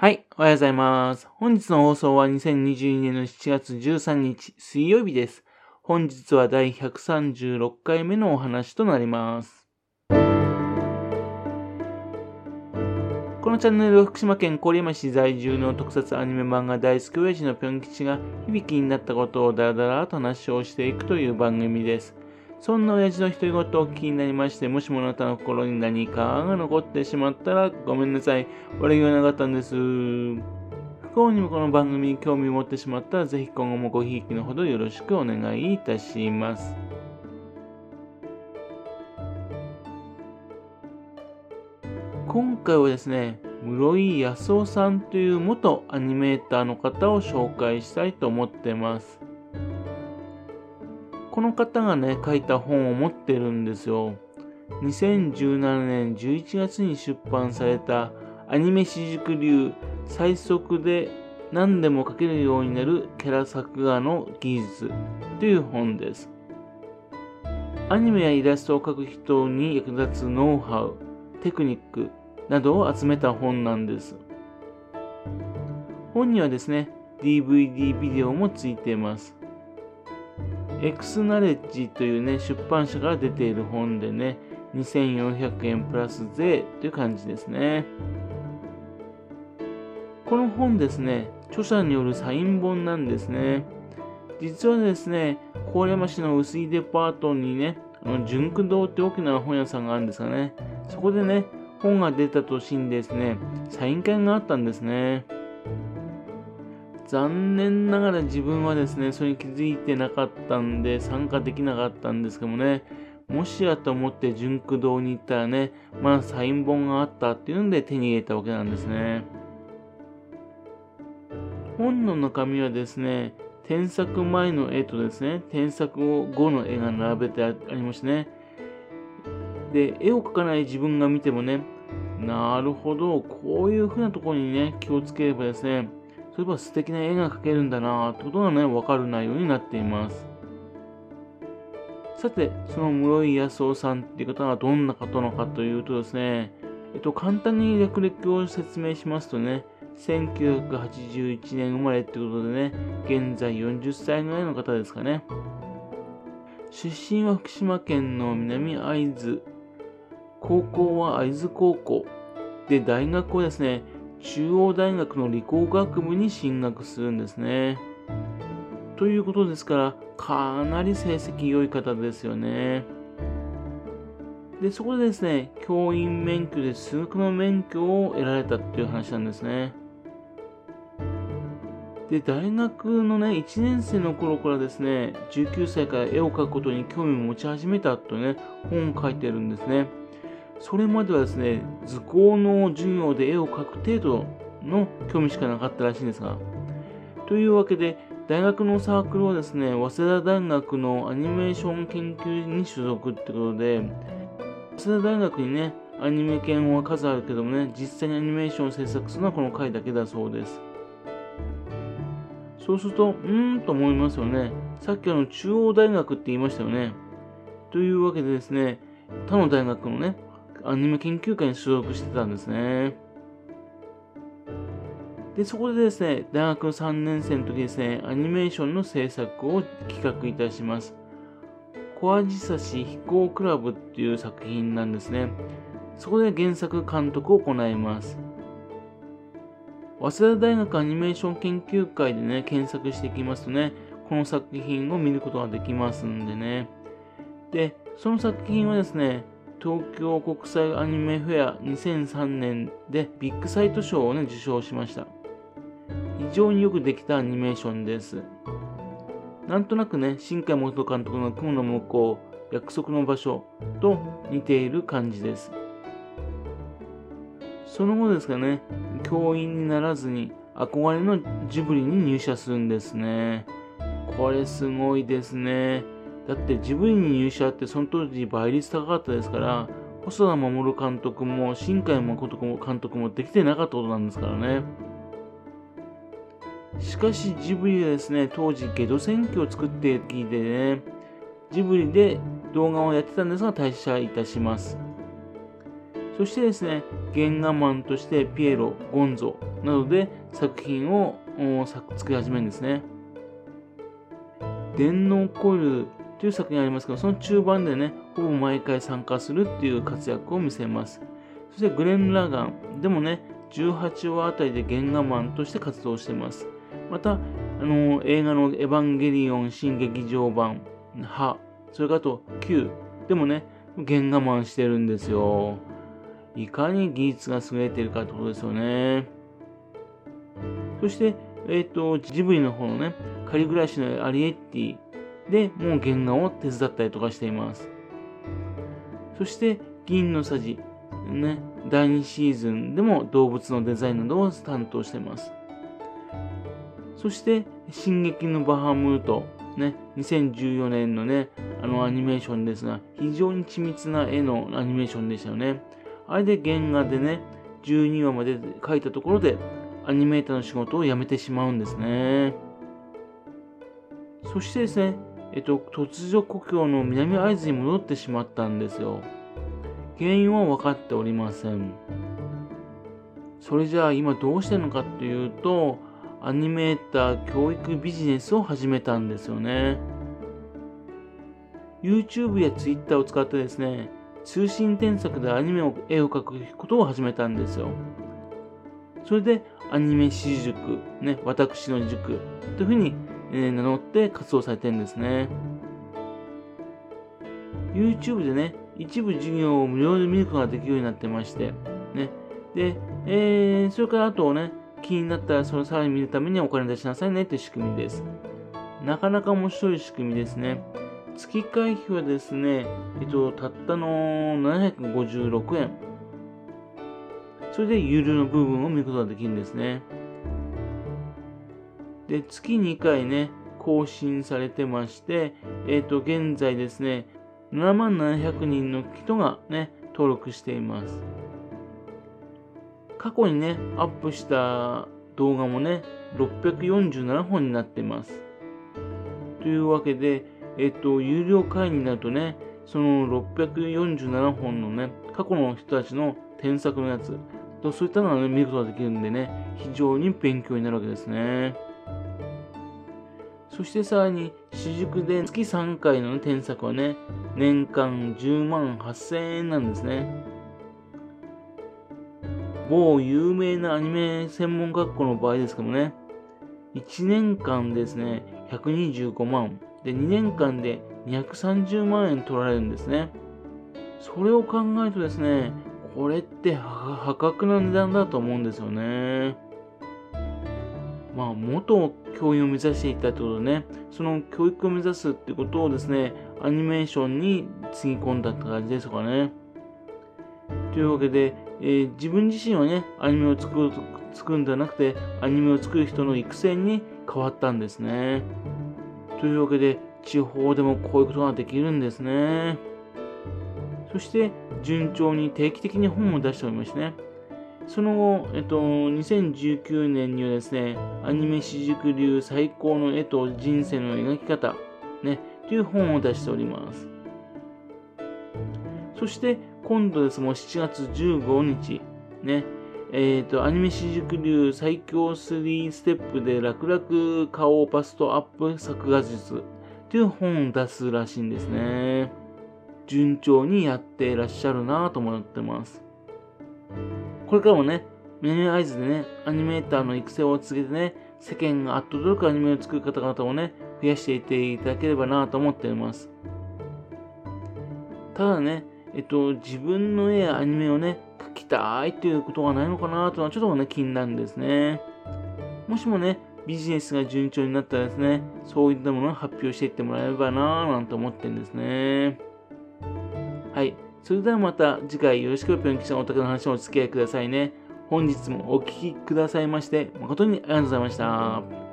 はい、おはようございます。本日の放送は2022年の7月13日水曜日です。本日は第136回目のお話となります。このチャンネルは福島県郡山市在住の特撮アニメ漫画大好き親父のぴょん吉が響きになったことをダラダラと話をしていくという番組です。そんな親父の独り言をお聞きになりまして、もしもあなたの心に何かが残ってしまったらごめんなさい。悪気はなかったんです。不幸にもこの番組に興味を持ってしまったら、ぜひ今後もごひいきのほどよろしくお願いいたします。今回はですね、室井康夫さんという元アニメーターの方を紹介したいと思ってます。この方がね、書いた本を持ってるんですよ。2017年11月に出版されたアニメ私塾流最速で何でも書けるようになるキャラ作画の技術という本です。アニメやイラストを描く人に役立つノウハウ、テクニックなどを集めた本なんです。本にはですね、DVD ビデオもついています。エクスナレッジというね、出版社から出ている本でね、2400円プラス税という感じですね。この本ですね、著者によるサイン本なんですね。実はですね、郡山市の薄いデパートにね、あの純駆堂って大きな本屋さんがあるんですがね、そこでね、本が出た年にですね、サイン会があったんですね。残念ながら自分はですね、それに気づいてなかったんで参加できなかったんですけどもね、もしやと思って純駆堂に行ったらね、まだサイン本があったっていうので手に入れたわけなんですね。本の中身はですね、添削前の絵とですね、添削後の絵が並べてありましてね。で、絵を描かない自分が見てもね、なるほど、こういう風なところにね、気をつければですね、そういえば素敵な絵が描けるんだなってことがね、わかる内容になっています。さて、その室井康夫さんっていう方がどんな方なのかというとですね、えっと、簡単に略歴を説明しますとね、1981年生まれってことでね、現在40歳ぐらいの方ですかね。出身は福島県の南会津。高校は会津高校。で、大学はですね、中央大学の理工学部に進学するんですね。ということですから、かなり成績良い方ですよね。で、そこでですね、教員免許で数学の免許を得られたっていう話なんですね。で、大学のね、1年生の頃からですね、19歳から絵を描くことに興味を持ち始めたとね、本を書いてるんですね。それまではですね、図工の授業で絵を描く程度の興味しかなかったらしいんですが。というわけで、大学のサークルはですね、早稲田大学のアニメーション研究に所属ってことで、早稲田大学にね、アニメ研は数あるけどもね、実際にアニメーションを制作するのはこの回だけだそうです。そうすると、うーんと思いますよね。さっきあの中央大学って言いましたよね。というわけでですね、他の大学のね、アニメ研究会に所属してたんですね。で、そこでですね、大学3年生の時ですね、アニメーションの制作を企画いたします。小アジサシ飛行クラブっていう作品なんですね。そこで原作監督を行います。早稲田大学アニメーション研究会でね、検索していきますとね、この作品を見ることができますんでね。で、その作品はですね、東京国際アニメフェア2003年でビッグサイト賞をね、受賞しました。非常によくできたアニメーションです。なんとなくね、新海元監督の雲の向こう、約束の場所と似ている感じです。その後ですかね、教員にならずに憧れのジブリに入社するんですね。これすごいですね。だってジブリに入社ってその当時倍率高かったですから、細田守監督も新海誠監督もできてなかったことなんですからね。しかしジブリはですね、当時ゲド戦記を作っていてね、ジブリで動画をやってたんですが退社いたします。そしてですね、原画マンとしてピエロ、ゴンゾなどで作品を作り始めるんですね。電脳コイルという作品ありますけど、その中盤でね、ほぼ毎回参加するっていう活躍を見せます。そしてグレン・ラガンでもね、18話あたりで原画マンとして活動しています。また、あの映画のエヴァンゲリオン新劇場版、は、それからあと Q でもね、原画マンしてるんですよ。いかに技術が優れてるかってことですよね。そして、えっ、ー、と、ジブリの方のね、仮暮らしのアリエッティでもう原画を手伝ったりとかしています。そして、銀のさじ、ね、第2シーズンでも動物のデザインなどを担当しています。そして、進撃のバハムート、ね、2014年のね、あのアニメーションですが、非常に緻密な絵のアニメーションでしたよね。あれで原画でね、12話まで描いたところで、アニメーターの仕事を辞めてしまうんですね。そしてですね、えっと、突如故郷の南会津に戻ってしまったんですよ。原因は分かっておりません。それじゃあ今どうしてるのかっていうと、アニメーター教育ビジネスを始めたんですよね。YouTube や Twitter を使ってですね、通信添削でアニメを絵を描くことを始めたんですよ。それでアニメ私塾、ね、私の塾というふうに、名乗って活動されてるんですね。YouTube でね、一部授業を無料で見ることができるようになってまして、ね。で、えー、それからあとね、気になったらそれをさらに見るためにお金出しなさいねという仕組みです。なかなか面白い仕組みですね。月会費はですね、えっと、たったの756円。それで有料の部分を見ることができるんですね。で、月2回ね、更新されてまして、えっと、現在ですね、7万700人の人がね、登録しています。過去にね、アップした動画もね、647本になっています。というわけで、えっと、有料会員になるとね、その647本のね、過去の人たちの添削のやつ、そういったのが、ね、見ることができるんでね、非常に勉強になるわけですね。そしてさらに、私塾で月3回の、添削はね、年間10万8000円なんですね。某有名なアニメ専門学校の場合ですけどね、1年間ですね、125万。で、2年間で230万円取られるんですね。それを考えるとですね、これって破格な値段だと思うんですよね。まあ、元教員を目指していたってことでね、その教育を目指すってことをですね、アニメーションにつぎ込んだって感じですかね。というわけで、えー、自分自身はね、アニメを作る作るんではなくて、アニメを作る人の育成に変わったんですね。というわけで、地方でもこういうことができるんですね。そして、順調に定期的に本を出しておりましてね。その後、えっと、2019年にはですね、アニメ私塾流最高の絵と人生の描き方、ね、という本を出しております。そして、今度ですもう7月15日、ね、えっ、と、アニメ私塾流最強3ステップで楽々顔バストアップ作画術という本を出すらしいんですね。順調にやってらっしゃるなと思ってます。これからもね、南アイズでね、アニメーターの育成を続けてね、世間があっと驚くアニメを作る方々をね、増やしていっていただければなと思っています。ただね、えっと、自分の絵やアニメをね、描きたいっていうことがないのかなというのはちょっとね、気になるんですね。もしもね、ビジネスが順調になったらですね、そういったものを発表していってもらえればなぁなんて思ってるんですね。はい。それではまた次回よろしくぴょん吉のお宅の話をお付き合いくださいね。本日もお聴きくださいまして誠にありがとうございました。